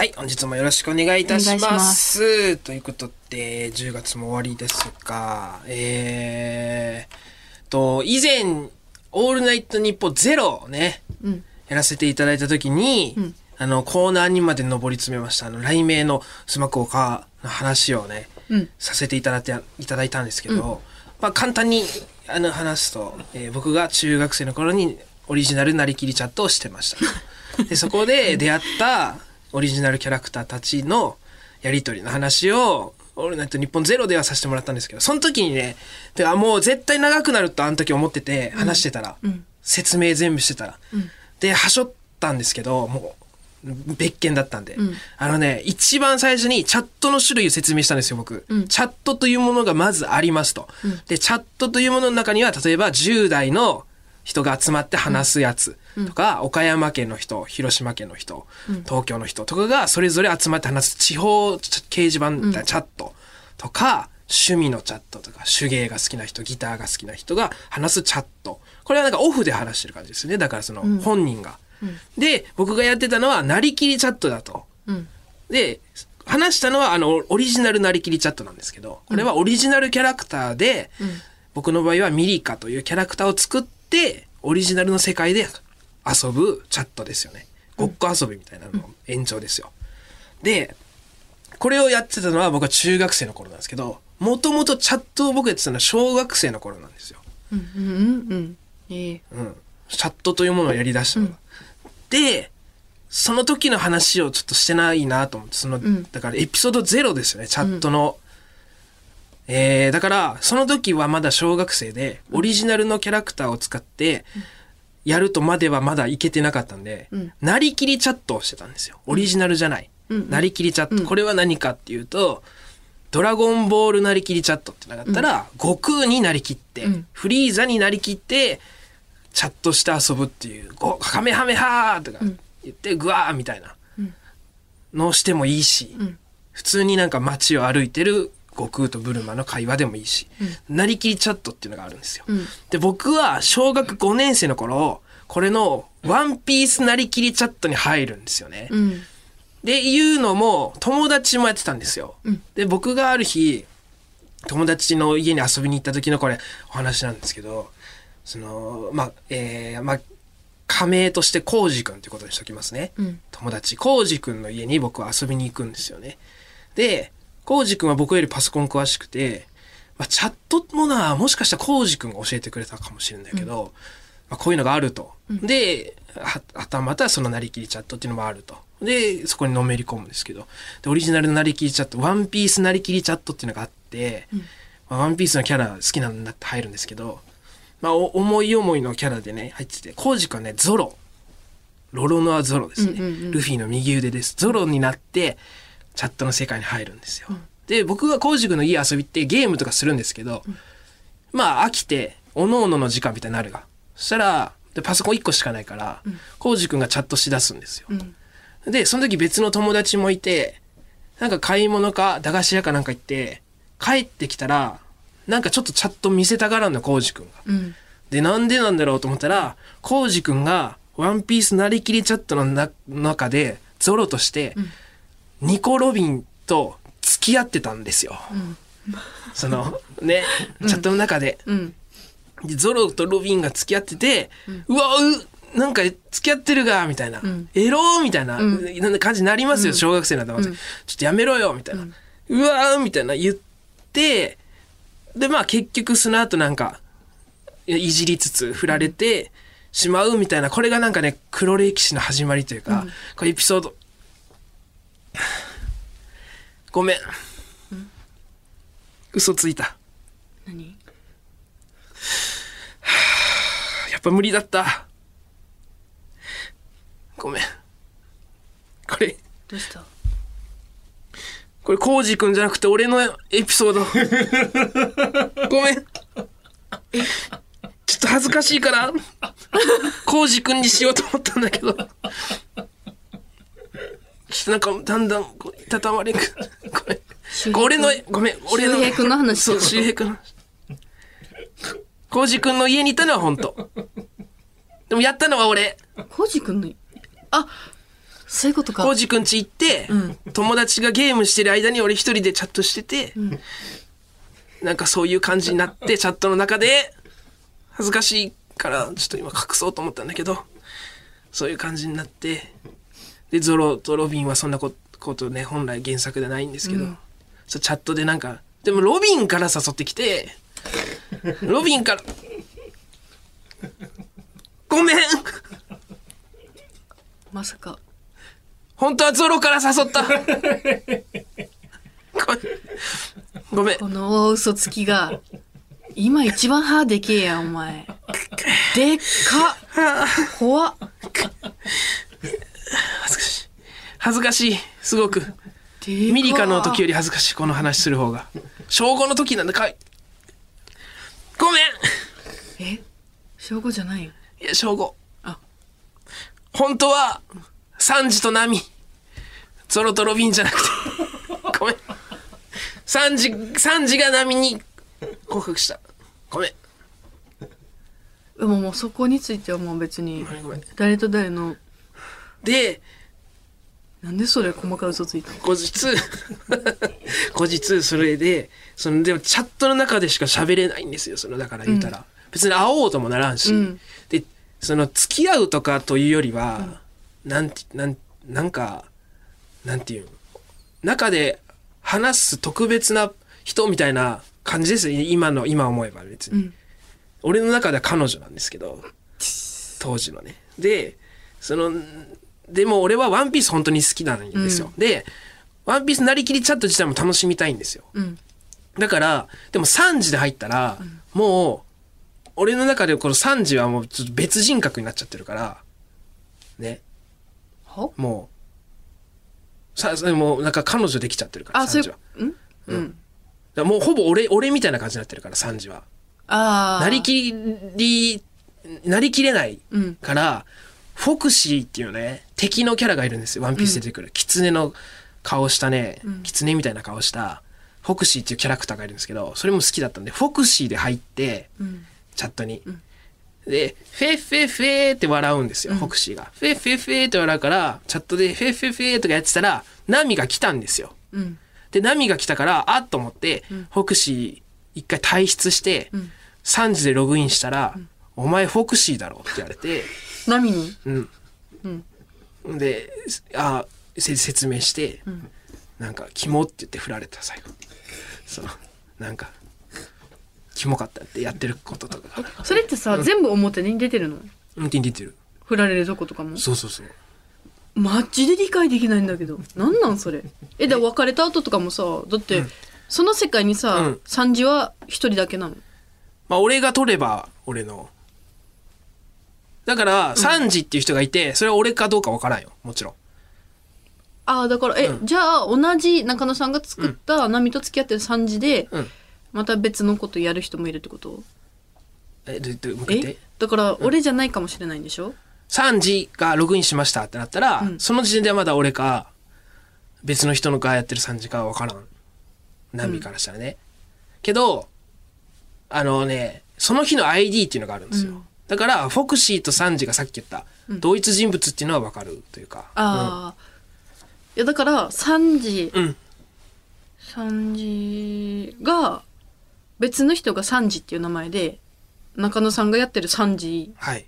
はい、本日もよろしくお願いいたしお願いしま。ますということで、10月も終わりですが、えーと、以前、オールナイトニッポンゼロをね、うん。やらせていただいたときに、んあの、コーナーにまで上り詰めました、あの、雷鳴のスマコカの話をね、うんさせていただいていただいたんですけど、まあ、簡単にあの話すと、えー僕が中学生の頃にオリジナルなりきりチャットをしてました。でそこで出会ったオリジナルキャラクターたちのやりとりの話を、オールナイト日本ゼロではさせてもらったんですけど、その時にね、てかもう絶対長くなるとあの時思ってて、話してたら、ん説明全部してたら。で、はしょったんですけど、もう、別件だったんで、んあのね、一番最初にチャットの種類を説明したんですよ、僕。うんチャットというものがまずありますと。で、チャットというものの中には、例えば10代の人が集まって話すやつとか、岡山県の人、広島県の人、東京の人とかがそれぞれ集まって話す地方掲示板みたいなチャットとか、趣味のチャットとか、手芸が好きな人、ギターが好きな人が話すチャット。これはなんかオフで話してる感じですね。だからその本人が。で、僕がやってたのは、なりきりチャットだと。うん。で、話したのは、あの、オリジナルなりきりチャットなんですけど、これはオリジナルキャラクターで、僕の場合はミリカというキャラクターを作って、オリジナルの世界で遊ぶチャットですよね。ごっこ遊びみたいなのの延長ですよ。で、これをやってたのは僕は中学生の頃なんですけど、もともとチャットを僕やってたのは小学生の頃なんですよ。うん。うん。うん。ええうん。チャットというものをやり出したのが。で、その時の話をちょっとしてないなと思って、その、んだからエピソードゼロですよね、チャットの。えー、だから、その時はまだ小学生で、オリジナルのキャラクターを使って、やるとまではまだいけてなかったんで、ん。なりきりチャットをしてたんですよ。オリジナルじゃない。うんなりきりチャット。これは何かっていうと、ドラゴンボールなりきりチャットってなかったら、悟空になりきって、うん。フリーザになりきって、チャットして遊ぶっていう、ごカメハメハーとか言って、グワーみたいなのをしてもいいし、ん。普通になんか街を歩いてる悟空とブルマの会話でもいいし、なりきりチャットっていうのがあるんですよ。んで、僕は小学5年生の頃、これのワンピースなりきりチャットに入るんですよね。うん。で、いうのも友達もやってたんですよ。うんで、僕がある日、友達の家に遊びに行った時のこれお話なんですけど、その、まあ、えー、まあ、仮名としてコウジ君ってことにしときますね。うん友達、コウジ君の家に僕は遊びに行くんですよね。で、コウジ君は僕よりパソコン詳しくて、まあ、チャットもな、もしかしたらコウジ君が教えてくれたかもしれないけど、まあ、こういうのがあると。で、は、はたまたそのなりきりチャットっていうのもあると。で、そこにのめり込むんですけど、で、オリジナルのなりきりチャット、ワンピースなりきりチャットっていうのがあって、まあ、ワンピースのキャラ好きなんだって入るんですけど、まあ、お思い思いのキャラでね、入ってて、コウジ君はね、ゾロ。ロロノアゾロですね、うんうんうんルフィの右腕です。ゾロになって、チャットの世界に入るんですよ。で、僕がコウジ君の家遊びってゲームとかするんですけど、まあ飽きて、おのおのの時間みたいになるが。そしたら、でパソコン1個しかないから、コウジ君がチャットしだすんですよ。んで、その時別の友達もいて、なんか買い物か駄菓子屋かなんか行って、帰ってきたら、なんかちょっとチャット見せたがらんの、コウジ君が。うん。で、なんでなんだろうと思ったら、コウジ君がワンピースなりきりチャットのな中で、ゾロとして、ニコ・ロビンと付き合ってたんですよ。その、ね、チャットの中で。ゾロとロビンが付き合ってて、うわ、う、なんか付き合ってるが、みたいな。ん。エローみたいな、ん。な感じになりますよ、小学生なんだまず、うん。ちょっとやめろよ、みたいな。うわーみたいな言って、で、まあ結局その後なんか、いいじりつつ振られてしまうみたいな、これがなんかね、黒歴史の始まりというか、これエピソード、ごめん。嘘ついた。何？やっぱ無理だった。ごめん。これ、どうした？これ、コウジ君じゃなくて俺のエピソード。ごめん。ちょっと恥ずかしいから、コウジ君にしようと思ったんだけど。ちょっとなんか、だんだん、こう、いたたまれく。ごめん。俺の、ごめん、俺の。周平君の話そう、周平君の話。コウジ君の家にいたのは本当。でもやったのは俺。コウジ君の、あ、そういうことかコウジくん家行って、うん友達がゲームしてる間に俺一人でチャットしてて、なんかそういう感じになって、チャットの中で、恥ずかしいから、ちょっと今隠そうと思ったんだけど、そういう感じになって、で、ゾロとロビンはそんなこことね、本来原作でないんですけど、うん。チャットでなんか、でもロビンから誘ってきて、ロビンから、ごめん。まさか。本当はゾロから誘った。ごめん。この大嘘つきが今一番歯でけえやんお前。でっか 怖っ恥ずかしい恥ずかしい。すごく。ミリカの時より恥ずかしい。この話する方が。小5の時なんだかい。ごめん。え？小5じゃない？よいや小5あ。本当はサンジとナミゾロとロビンじゃなくて。ごめん。サンジサンジがナミに告白した。ごめん。でももうそこについてはもう別に誰と誰の？でなんでそれ細かい嘘ついたの？後日 後日それでそのでもチャットの中でしか喋れないんですよそのだから言うたら、別に会おうともならんし、うん。でその付き合うとかというよりは、なんてなんなんかなんていうの？中で話す特別な人みたいな感じですよ。今の今思えば別に、うん。俺の中では彼女なんですけど。当時のね。でそのでも俺はワンピース本当に好きなんですよ、でワンピースなりきりチャット自体も楽しみたいんですよ。うん。だからでも3時で入ったら、もう俺の中でこの3時はもうちょっと別人格になっちゃってるからね。は？もうさもうなんか彼女できちゃってるから3あそうい時はううん。うん。だもうほぼ俺俺みたいな感じになってるから3時は。ああなりきりなりきれないうん。から、フォクシーっていうね敵のキャラがいるんですよ。ワンピース出てくる、狐の顔したね狐みたいな顔したフォクシーっていうキャラクターがいるんですけどそれも好きだったんでフォクシーで入ってうん。チャットに、でフェッフェッフェーって笑うんですよ、フォクシーが。フェッフェッフェーって笑うからチャットでフェッフェッフェーとかやってたらナミが来たんですよ。うん。でナミが来たからあっと思って、フォクシー一回退出して、3時でログインしたら、お前フォクシーだろって言われて。波に？うん。で、あせ説明して、なんか、キモって言って振られた、最後。そう。なんか、キモかったってやってることとかが。それってさ全部表に出てるの？運転出てる。振られるとことかも？そうそうそう。マジで理解できないんだけどなんなんそれ？えだから別れた後とかもさだって、その世界にさ、うんは一人だけなの？まあ、俺が取れば、俺の。だから、サンジっていう人がいて、それは俺かどうかわからんよ。もちろん。ああだからえ、うんじゃあ同じ中野さんが作った波と付き合ってる三時で、うん。また別のことやる人もいるってこと？え、で、で、向けえて。だから俺じゃないかもしれないんでしょ、3時がログインしましたってなったら、うんその時点ではまだ俺か、別の人のがやってる3時かは分からん。ナミからしたらね。けど、あのね、その日の ID っていうのがあるんですよ。うんだから、フォクシーとサンジがさっき言った、同一人物っていうのは分かるというか。ああ、いやだから三時うん。うん。三時が別の人が三時っていう名前で中野さんがやってる三時はい。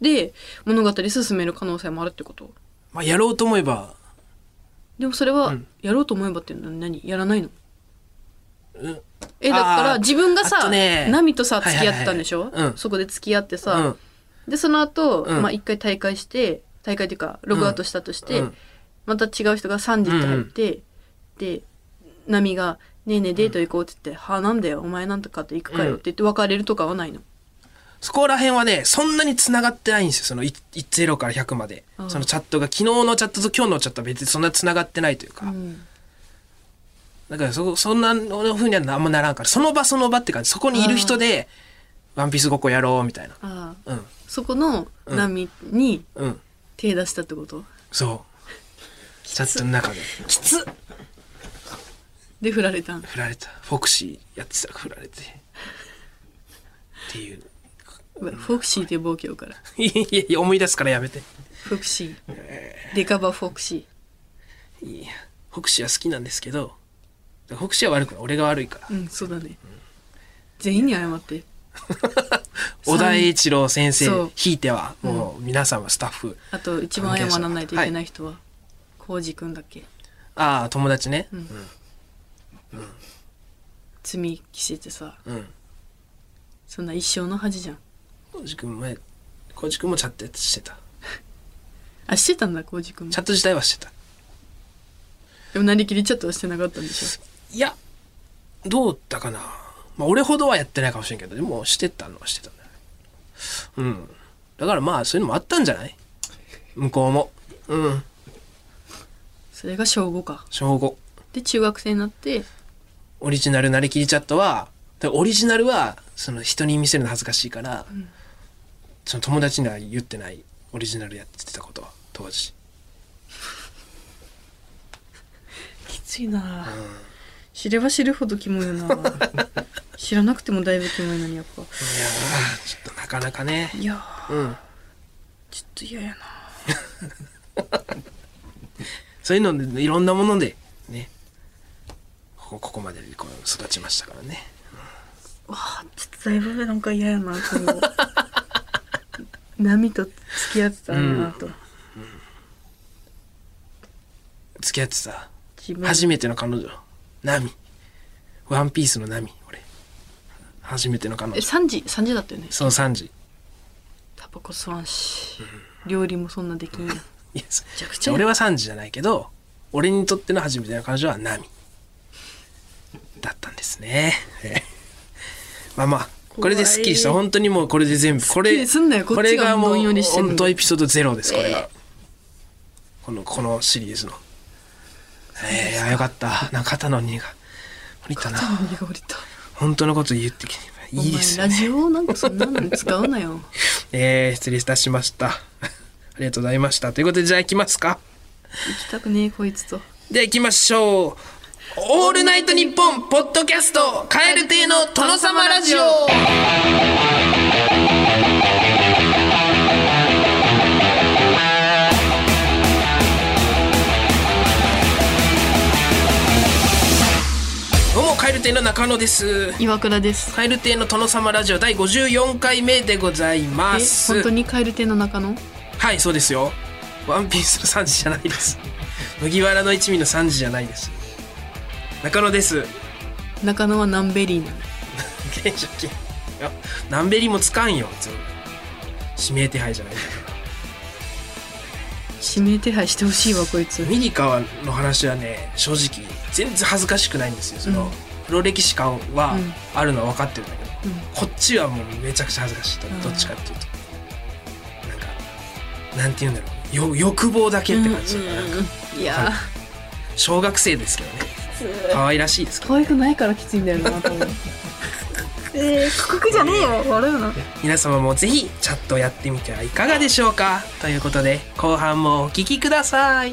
で物語進める可能性もあるってことまあ、やろうと思えば、でもそれはうんやろうと思えばっていうのは何？やらないの？うん。えだから自分があさとね。ナミとさ付き合ったんでしょ、うん。そこで付き合ってうさ、ん。でその後、うん。まあ一回大会して大会っていうかログアウトしたとして、うん。また違う人が3時って入って、でナミが「ねえねえデート行こう」って言って「はあなんだよお前なんとかと行くかよ」って言って別れるとかはないの？そこら辺はね、そんなに繋がってないんですよ。そのい0から100まで。うん。そのチャットが、昨日のチャットと今日のチャットは別にそんな繋がってないというか。うんだからそ、そんなの風にはあんまならんから、その場その場って感じ。そこにいる人で、ワンピースごっこやろう、みたいな。うん。そこのナミにうん。手出したってこと、そう。チャットの中で。きつっで振られたん？振られた。フォクシーやってたら振られて。っていう。フォクシーって呼ぼう今日から いやいや思い出すからやめてフォクシーデカバフォクシいやフォクシーは好きなんですけどフォクシーは悪くない。俺が悪いから。ーうんそうだね。全員に謝って。小田栄一郎先生そう。ひいてはもう皆さんはスタッフ、あと一番謝らないといけない人はコウジ君だっけ。ああ友達ね。罪着せてさうん。そんな一生の恥じゃん。浩司君前浩司君もチャットしてた。あしてたんだコウジ君も。チャット自体はしてた。でもなりきりチャットはしてなかったんでしょいやどうだかな。まあ俺ほどはやってないかもしれんけどでもしてたのはしてたんだよね。うん。だからまあそういうのもあったんじゃない？向こうも。うん。それが小5か。小5で中学生になってオリジナルなりきりチャットはでオリジナルはその人に見せるの恥ずかしいから、その友達には言ってない。オリジナルやってたことは当時。きついな、知れば知るほどキモいよな。知らなくてもだいぶキモいのにやっぱ。いやーちょっとなかなかね。いやー。うん。ちょっと嫌やな。そういうのでいろんなものでね。ここここまでこう育ちましたからね。わあちょっとだいぶなんか嫌やな今後 波と付き合ってたなと、付き合ってた？初めての彼女ナミワンピースのナミ俺。初めての彼え女3時3時だったよね。その3時。タバコ吸わんし、料理もそんなできんやん。いやそちゃくちゃ俺は3時じゃないけど俺にとっての初めての彼女はナミだったんですね。ええ。まあまあこれでスッキリした。怖い本当にもうこれで全部。これりすんなよ。こっちがこれがもどんようりしてん本当エピソードゼロですこれが、このこのシリーズのええあよかった。なんか肩の荷が。降りたな。何が降りた。本当のこと言ってきていいですよねラジオなんかそんなのに使うなよ。えー、失礼いたしました。ありがとうございました。ということでじゃあ行きますか。行きたくねえこいつと。では行きましょう。オールナイトニッポンポッドキャストカエル亭の殿様ラジオカエル亭の中野です。岩倉です。カエル亭の殿様ラジオ第54回目でございまえす本当に蛙亭の中野？はいそうですよ。ワンピースの3時じゃないです。麦わらの一味の3時じゃないです。中野です。中野はナンベリーなの。現職いや何ベリもつかんよ。指名手配じゃない。指名手配してほしいわこいつ。ミリカワの話はね正直全然恥ずかしくないんですよその、うん黒歴史感はうん。あるのは分かってるんだけど、うん。こっちはもうめちゃくちゃ恥ずかしいうん。どっちかっていうとなんかなんて言うんだろうよ欲望だけって感じ、なんかいや。小学生ですけどね。ー。可愛らしいですから可愛くないからきついんだよな多分 えー、価格じゃねえよ笑うな皆様もぜひチャットやってみてはいかがでしょうか。ということで後半もお聞きください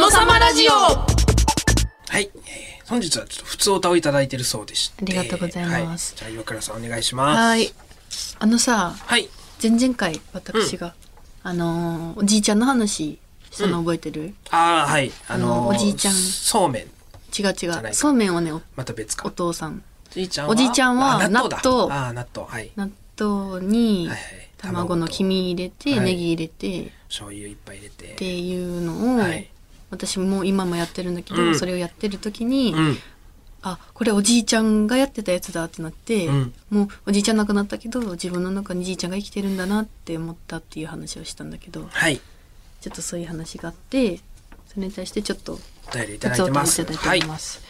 殿様ラジオ。はい、えー本日はちょっと普通歌をいただいてるそうでして。ありがとうございます。はい、じゃあ岩倉さんお願いします。はい。あのさはい。前々回私が、あのーおじいちゃんの話したの覚えてる、ああはい。あのおじいちゃん。そうめん。違う違う。か。そうめんはねおまた別か。お父さん。おじいちゃんはあ納豆だ。納豆。ああ納豆。はい。納豆に卵の黄身入れて、はいネギ入れて。っ醤油いっぱい入れて。ていうのを、はい私も今もやってるんだけど、うん。それをやってる時に、うん。あこれおじいちゃんがやってたやつだってなって、うん。もうおじいちゃん亡くなったけど自分の中にじいちゃんが生きてるんだなって思ったっていう話をしたんだけどはい。ちょっとそういう話があってそれに対してちょっとお便りいただいてます。りいただいております、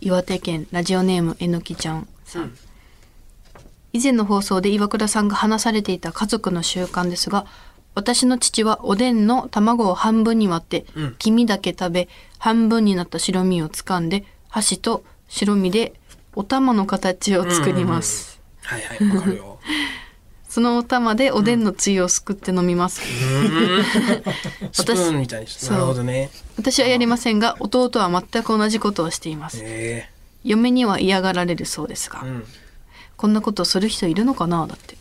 岩手県ラジオネームえのきちゃんさん、以前の放送で岩倉さんが話されていた家族の習慣ですが私の父はおでんの卵を半分に割って、うん。黄身だけ食べ半分になった白身を掴んで箸と白身でお玉の形を作ります、はいはいわかるよ。そのお玉でおでんのつゆをすくって飲みます、スプーンみたいにしてそう。なるほどね。私はやりませんが弟は全く同じことをしています。え。嫁には嫌がられるそうですが、えうん。こんなことする人いるのかなだって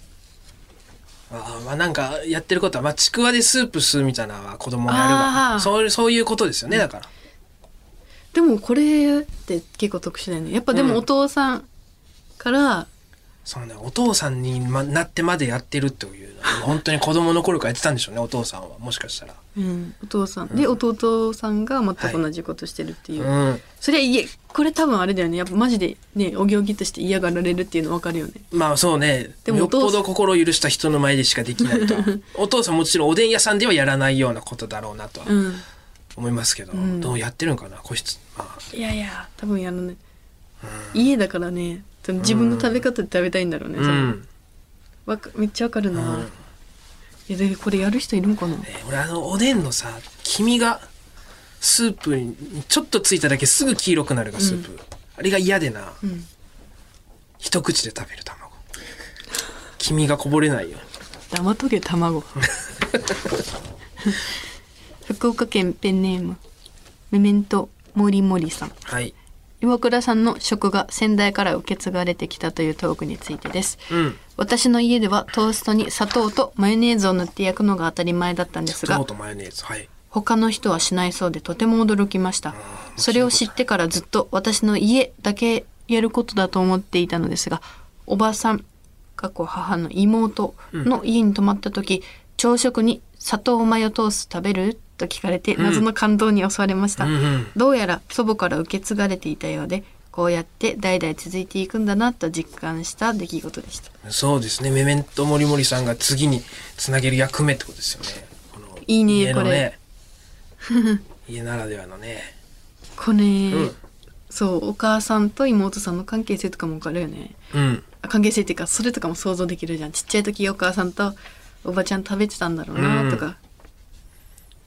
あーまあなんかやってることはまあちくわでスープ吸うみたいなのは子供がやるあー。がそういうそういうことですよねだから。でもこれって結構特殊だよね。やっぱでもお父さんから、そうねお父さんにまなってまでやってるっていうのは本当に子供の頃からやってたんでしょうねお父さんはもしかしたら。うんお父さん、で弟さんが全く同じことしてるっていう、うんそれはいえこれ多分あれだよね。やっぱマジでねお行儀として嫌がられるっていうの分かるよね。まあそうね。でもよっぽど心を許した人の前でしかできないと お父さんもちろんおでん屋さんではやらないようなことだろうなとはうん。思いますけど、ん。どうやってるのかな個室。まあ。いやいや多分やるね、家だからね自分の食べ方で食べたいんだろうね、うん。わかめっちゃわかるな、うん。いやでこれやる人いるんかな、ね俺あのおでんのさ黄身がスープにちょっとついただけすぐ黄色くなるがスープ、あれが嫌でな、ん。一口で食べる卵。黄身がこぼれないよ。黙っとけ卵。福岡県ペンネームメメントモリモリさん。はい岩倉さんの食が先代から受け継がれてきたというトークについてです。うん。私の家ではトーストに砂糖とマヨネーズを塗って焼くのが当たり前だったんですがはい。他の人はしないそうでとても驚きました。それを知ってからずっと私の家だけやることだと思っていたのですがおばさん過去母の妹の家に泊まった時、朝食に砂糖マヨトースト食べると聞かれて謎の感動に襲われました、うんうん。どうやら祖母から受け継がれていたようでこうやって代々続いていくんだなと実感した出来事でした。そうですね。メメントモリモリさんが次につなげる役目ってことですよね。いいね家のこね 家ならではのね。これ、ん。そうお母さんと妹さんの関係性とかも分かるよね。うん。あ関係性っていうかそれとかも想像できるじゃん。ちっちゃい時お母さんとおばちゃん食べてたんだろうなとか、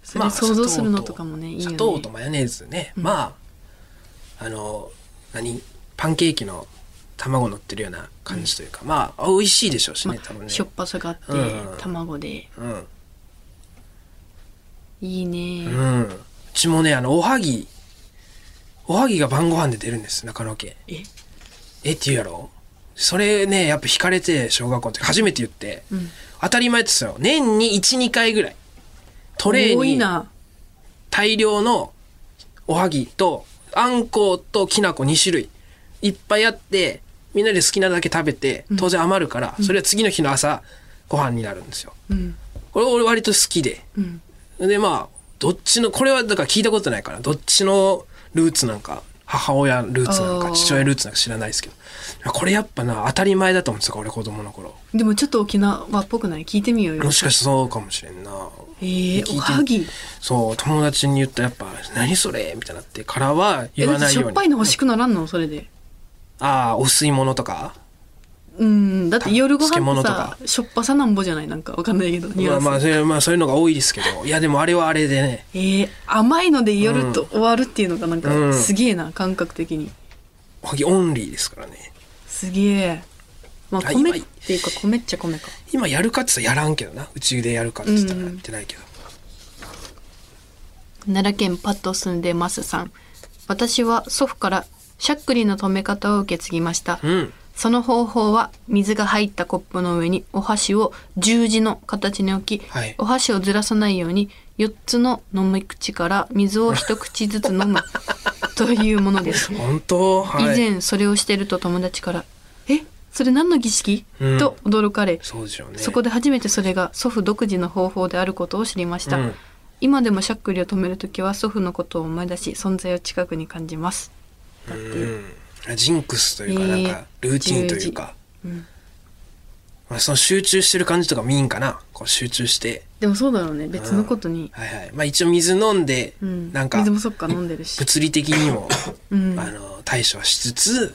それ想像するのとかもねいいよね。砂糖とマヨネーズね、まああの何パンケーキの卵乗ってるような感じというか、まあ美味しいでしょうしまね、多分ね。しょっぱさがあって、うん。卵で。うん。いいね、うん。うちもねあのおはぎおはぎが晩ご飯で出るんです中野家。え？えって言うやろ？それねやっぱ惹かれて小学校の時初めて言って、ん。当たり前ですよ。年に12回ぐらいトレーに大量のおはぎとあんこときな粉2種類。いっぱいあってみんなで好きなだけ食べて当然余るから、それは次の日の朝ご飯になるんですよ。うん。これ俺割と好きで。うん。でまあどっちのこれはだから聞いたことないからどっちのルーツなんか母親ルーツなんあー。か父親ルーツなんか知らないですけど。これやっぱな当たり前だと思うんですよ俺子供の頃。でもちょっと沖縄っぽくない？聞いてみようよ。もしかしてそうかもしれんな。えー、聞いておはぎ？そう友達に言ったらやっぱ「何それ?」みたいになってからは言わないように。ょっぱいの欲しくならんの？それで。ああお吸い物とか？うん。だって夜ご飯ってさしょっぱさなんぼじゃない？なんかわかんないけどまあまあそれまあそういうのが多いですけど。いやでもあれはあれでね。えー、甘いので夜と終わるっていうのがなんかうん。すげえな感覚的に。おはぎオンリーですからね。すげえ。まあはい米っていうか米っちゃ米か。今やるかって言ったらやらんけどな。うちでやるかって言ったらやってないけど、奈良県パッと住んでますさん。私は祖父からしゃっくりの止め方を受け継ぎました、うんその方法は水が入ったコップの上にお箸を十字の形に置き、はい。お箸をずらさないように4つの飲み口から水を一口ずつ飲む というものです。本当？はい。以前それをしてると友達から「え？それ何の儀式？うん。と驚かれそね。そこで初めてそれが祖父独自の方法であることを知りました、うん。今でもしゃっくりを止めるときは祖父のことを思い出し存在を近くに感じます。だって、うんジンクスというかえーなんかルーティンというか、まあ、その集中してる感じとかもいいんかな。こう集中して。でもそうだろうね。別のことに、はいはい。まあ一応水飲んで、うん、なんか水、もそっか飲んでるし、物理的にも、うん。あの、対処はしつつ、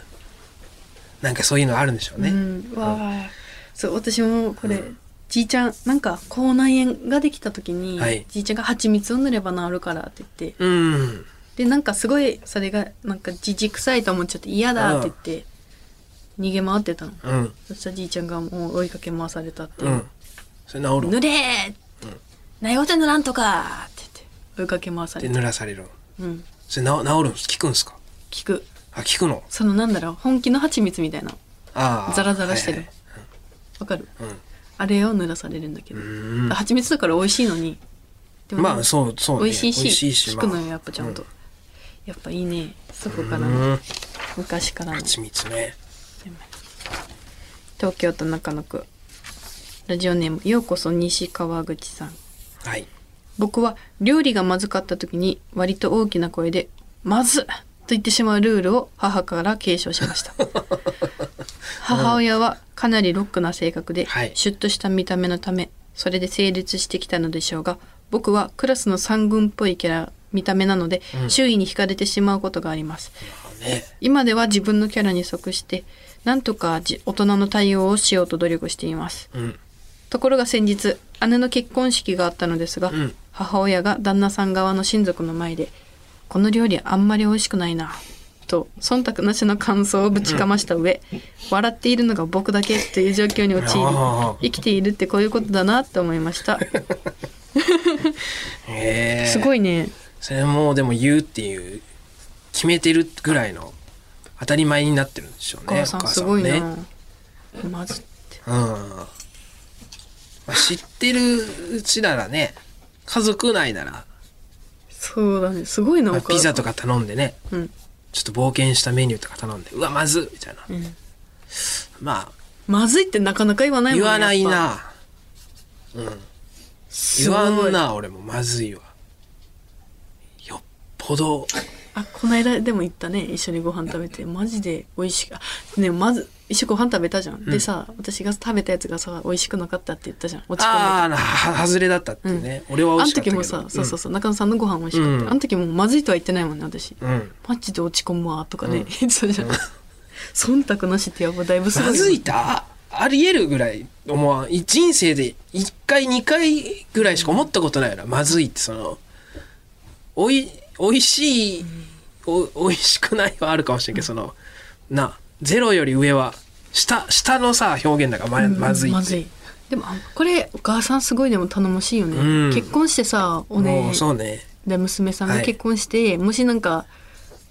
なんかそういうのあるんでしょうね。うん、わあそう私もこれ、じいちゃんなんか口内炎ができた時に、はい。じいちゃんが蜂蜜を塗れば治るからって言ってうん。でなんかすごいそれがなんかじじくさいと思っちゃって嫌だって言って逃げ回ってたの、うん。そしたらじいちゃんがもう追いかけ回されたっていう。う、ん。それ治る塗れー！ないごて塗らんとか！って言って追いかけ回さでれた。濡らされる。うん。それ治治るんす効くんすか？聞く。あ、効くの？そのなんだろう本気の蜂蜜みたいな。ああ。ザラザラしてる。はいわかる？はいはいあれを塗らされるんだけど。うん。蜂蜜だから美味しいのに。でまあ、そう、そうね。美味しいし美味しい効くのよやっぱちゃんと、うやっぱいいね。そこからうん。の昔からの。蜂蜜ね。東京都中野区。ラジオネームようこそ西川口さん。はい。僕は料理がまずかった時に割と大きな声で「まずっ!」と言ってしまうルールを母から継承しました。母親はかなりロックな性格で、はい。シュッとした見た目のためそれで成立してきたのでしょうが僕はクラスの三軍っぽいキャラ見た目なので、周囲に惹かれてしまうことがあります。ね。今では自分のキャラに即してなんとかじ大人の対応をしようと努力しています。うん。ところが先日姉の結婚式があったのですが、うん。母親が旦那さん側の親族の前で「この料理あんまり美味しくないな」と忖度なしの感想をぶちかました上、笑っているのが僕だけという状況に陥あり生きているってこういうことだなって思いました。すごいねそれもでも言うっていう決めてるぐらいの当たり前になってるんでしょうね。お母さんすごいね。な、まずってうん。まあ、知ってるうちならね、家族内なら、そうだねすごいなおまあピザとか頼んでね、うんちょっと冒険したメニューとか頼んで、うわ、まずっみたいな。うんままずいってなかなか言わあ、ないもん言わないな。うん。ぱ言わんな、俺もまずいわ。よっぽど、あこの間でも言ったね。一緒にご飯食べて。マジで美味しかねまず一緒にご飯食べたじゃん、でさ私が食べたやつがさ美味しくなかったって言ったじゃん。落ち込んでて。ああ、は外れだったってね。俺は美あの味しかったけど。時もさ、そうそうそう中野さんのご飯美味しかった、うん。あの時もまずいとは言ってないもんね私、うん。うん。マジで落ち込むわとかね、言ってたじゃん。忖度なしってやっぱだいぶすごいよまずいたありえるぐらい思わんい人生で1回2回ぐらいしか思ったことないよな。まずいってそのおいおいしいおおいしくないはあるかもしれんけどそのなゼロより上は下下のさ表現だからままずいって、まずい。でもあこれお母さんすごいでも頼もしいよね、うん。結婚してさおもねうそうね。で娘さんがはい。結婚して、もしなんか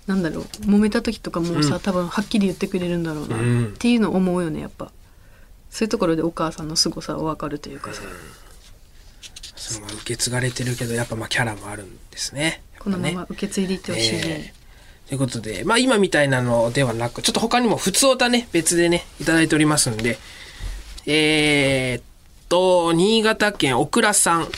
なんだろう揉めた時とかもさ、うん。多分はっきり言ってくれるんだろうな、うん。っていうのを思うよねやっぱ。そういうところでお母さんの凄さは分かるというかさ、その受け継がれてるけどやっぱまあキャラもあるんですねこのまま受け継いでいってほしいね、ということで、まあ今みたいなのではなく、ちょっと他にも普通歌ね、別でね、いただいておりますんで、えーっと、新潟県小倉さん。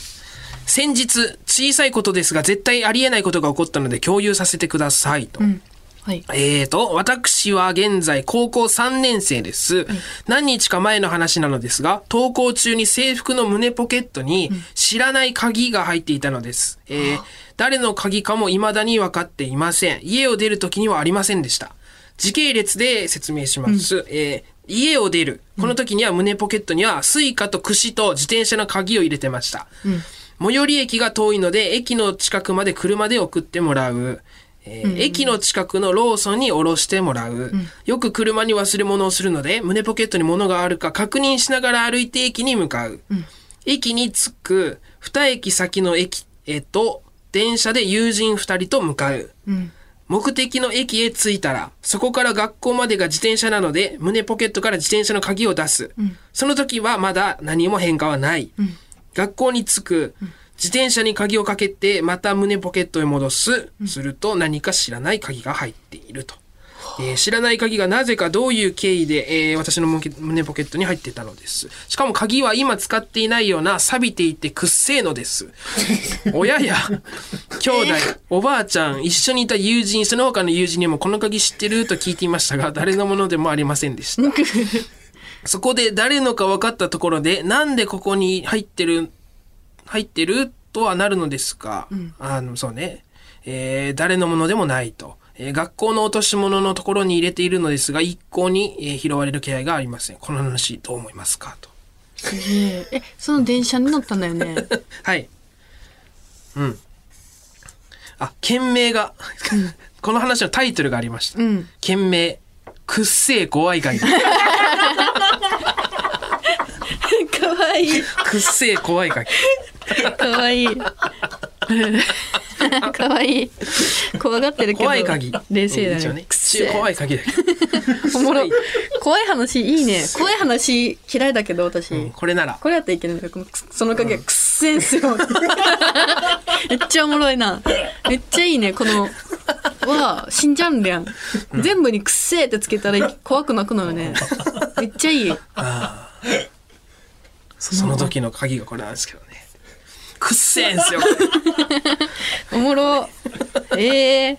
先日、小さいことですが、絶対ありえないことが起こったので共有させてくださいと。うんはいえーと、私は現在高校3年生です。何日か前の話なのですが、登校中に制服の胸ポケットに知らない鍵が入っていたのです。えー誰の鍵かも未だに分かっていません。家を出る時にはありませんでした。時系列で説明します。えー家を出る。この時には胸ポケットにはスイカと櫛と自転車の鍵を入れてました。最寄り駅が遠いので、駅の近くまで車で送ってもらう。えー駅の近くのローソンに降ろしてもらう、よく車に忘れ物をするので胸ポケットに物があるか確認しながら歩いて駅に向かう、駅に着く2駅先の駅へと電車で友人2人と向かう、目的の駅へ着いたらそこから学校までが自転車なので胸ポケットから自転車の鍵を出す、その時はまだ何も変化はない、学校に着く、自転車に鍵をかけてまた胸ポケットへ戻す、すると何か知らない鍵が入っていると、えー知らない鍵がなぜかどういう経緯で、えー私の胸胸ポケットに入っていたのです。しかも鍵は今使っていないような錆びていてくっせえのです。親や兄弟おばあちゃん一緒にいた友人その他の友人にもこの鍵知ってると聞いていましたが誰のものでもありませんでした。そこで誰のか分かったところで、なんでここに入ってる、入ってるとはなるのですが、あの、そうね、えー誰のものでもないと。えー学校の落とし物のところに入れているのですが、一向に、えー拾われる気配がありません。この話どう思いますかと。すげええその電車に乗ったんだよね はい。うん。あ、件名が、この話のタイトルがありました。うん件名、くっせえ怖い鍵。かわいいくっせえ怖い鍵。かわいい。かわいい。怖がってるけど怖い鍵。冷静だね。くっせえ。怖い鍵だけど。おもろ。怖い話いいね。怖い話嫌いだけど私、うんこれなら。これやったらいけないんだけどその影がくっせえんすよ。めっちゃおもろいな。めっちゃいいね。このは新ジャンルやん、全部にくっせえってつけたら怖くなくなるね。めっちゃいい。その時の鍵がこれなんですけどね。くっせえんすよ。おもろ。えー、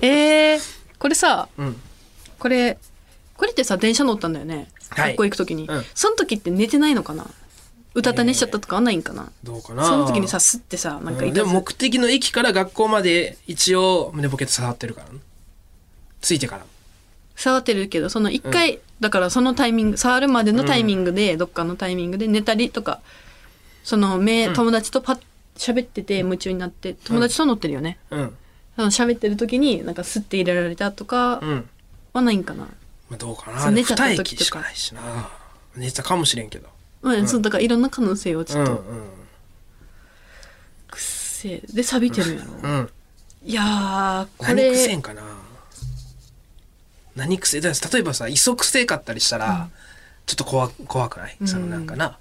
えー、これさうん。これこれってさ電車乗ったんだよね。はい。学校行く時に、うん。そその時って寝てないのかな？歌た寝しちゃったとかはないんかな、どうかな？その時にさすってさなんかうんでも目的の駅から学校まで一応胸ポケット触ってるから。ねついてから。触ってるけどその一回、だからそのタイミング触るまでのタイミングで、どっかのタイミングで寝たりとかその目、友達とパッ喋ってて夢中になって友達と乗ってるよね、うん。その喋ってる時になんかスッて入れられたとかうん。はないんかな、まあ、どうかな。寝ちゃった二時とか。駅しかないしな。寝てたかもしれんけど。うん。そうだからいろんな可能性をちょっと、うんくっせえで錆びてるんやろ、うん。うん。いやーこ何くせれんかな。何くせだから例えばさ磯くせかったりしたら、ちょっと怖怖くない、うん。そのなんかな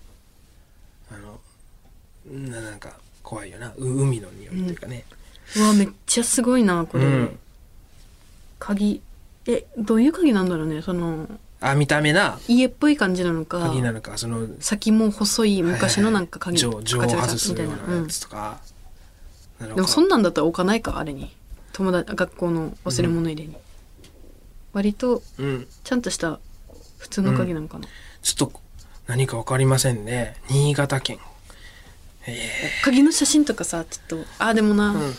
ななんか怖いよな。う海の匂いっていうかね、うわめっちゃすごいなこれ、うん。鍵。えどういう鍵なんだろうねその。あ見た目な。家っぽい感じなのか。鍵なのかその。先も細い昔のなんか鍵錠錠をガチャガチ外すみたいうな、やつとか、なのかでもそんなんだったら置かないかあれに。友達学校の忘れ物入れに、割とうん。ちゃんとした普通の鍵なのかな、ちょっと何かわかりませんね。新潟県鍵の写真とかさちょっとああでもな、うん。い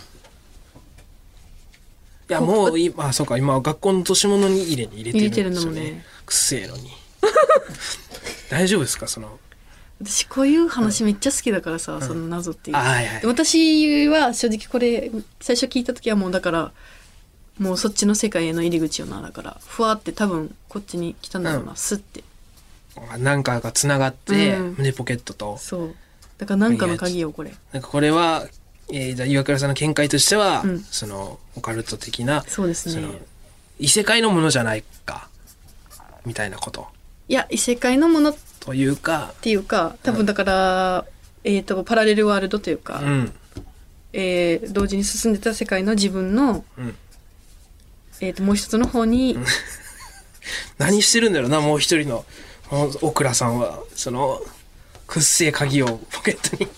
やもう今あそうか今学校の落とし物に入れに入れてるんですよね。ね。くっせえのに。大丈夫ですかその？私こういう話めっちゃ好きだからさ、その謎っていう。あはいはい。で私は正直これ最初聞いた時はもうだからもうそっちの世界への入り口よなだからふわって多分こっちに来たんだろうな、うん。スッて。なんかがつながって、うん。胸ポケットと。そうだからなんかの鍵よこれ。なんかこれは、えー、じゃあ岩倉さんの見解としては、うん。そのオカルト的なそうですね。異世界のものじゃないかみたいなこと。いや異世界のものっというか、ていうか多分だから、えっ、とパラレルワールドというか、うん。えー同時に進んでた世界の自分の、うん、えー、ともう一つの方に、何してるんだろうなもう一人の大倉さんは。そのくっせえ鍵をポケットに。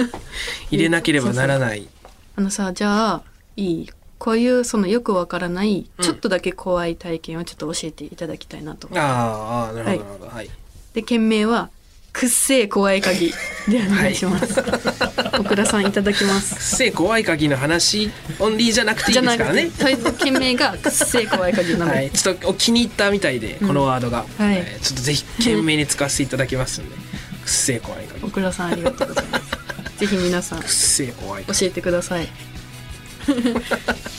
入れなければならない。あのさじゃあいいこういうそのよくわからない、うん。ちょっとだけ怖い体験をちょっと教えていただきたいなと。あーあーなるほどなるほど。はい、で件名は「くっせえ怖い鍵」でお願いします。小倉さんいただきます。くっ。せえ怖い鍵の話オンリーじゃなくていじゃなくいですからね。て、とりあえず件名が「くっせえ怖い鍵」なので、はい、ちょっとお気に入ったみたいで、このワードが、はい。えーちょっとぜひ懸命に使わせていただきますんで、くっせえ怖い鍵。小倉さんありがとうございます。ぜひ皆さん。くっせえ怖い鍵。教えてください。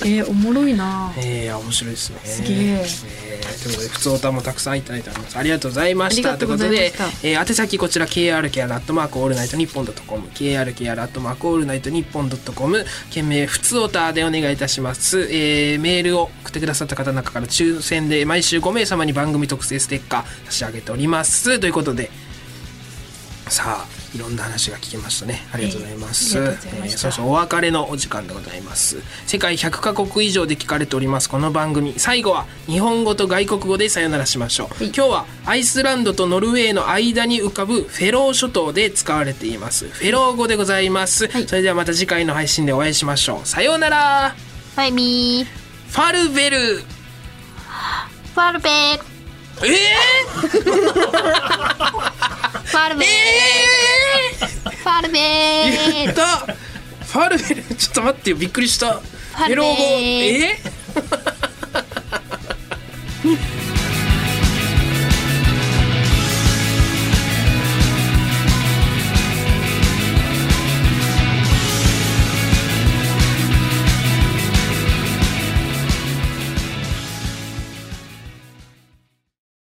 えー、おもろいな。えー、面白いですね。すげええーということで、普通歌もたくさんいただいております。ありがとうございました。ありがとうございましたということで、えー、宛先こちら、krkr アットマークオールナイトニッポンドットコム、krkr アットマークオールナイトニッポンドットコム、件名、普通歌でお願いいたします。えー、メールを送ってくださった方の中から抽選で毎週5名様に番組特製ステッカー差し上げております。ということで、さあいろんな話が聞けましたね。ありがとうございます、ええありがとうございました。えーそうそうお別れのお時間でございます。世界100カ国以上で聞かれておりますこの番組。最後は日本語と外国語でさよならしましょう、い。今日はアイスランドとノルウェーの間に浮かぶフェロー諸島で使われています。フェロー語でございます、はい。それではまた次回の配信でお会いしましょう。さようなら。バイミー。ファルベル。ファルベーえ ファルベー。ファルベー、言ーった。ファルベル。ちょっと待ってよ。びっくりした。ァルベーエロ語え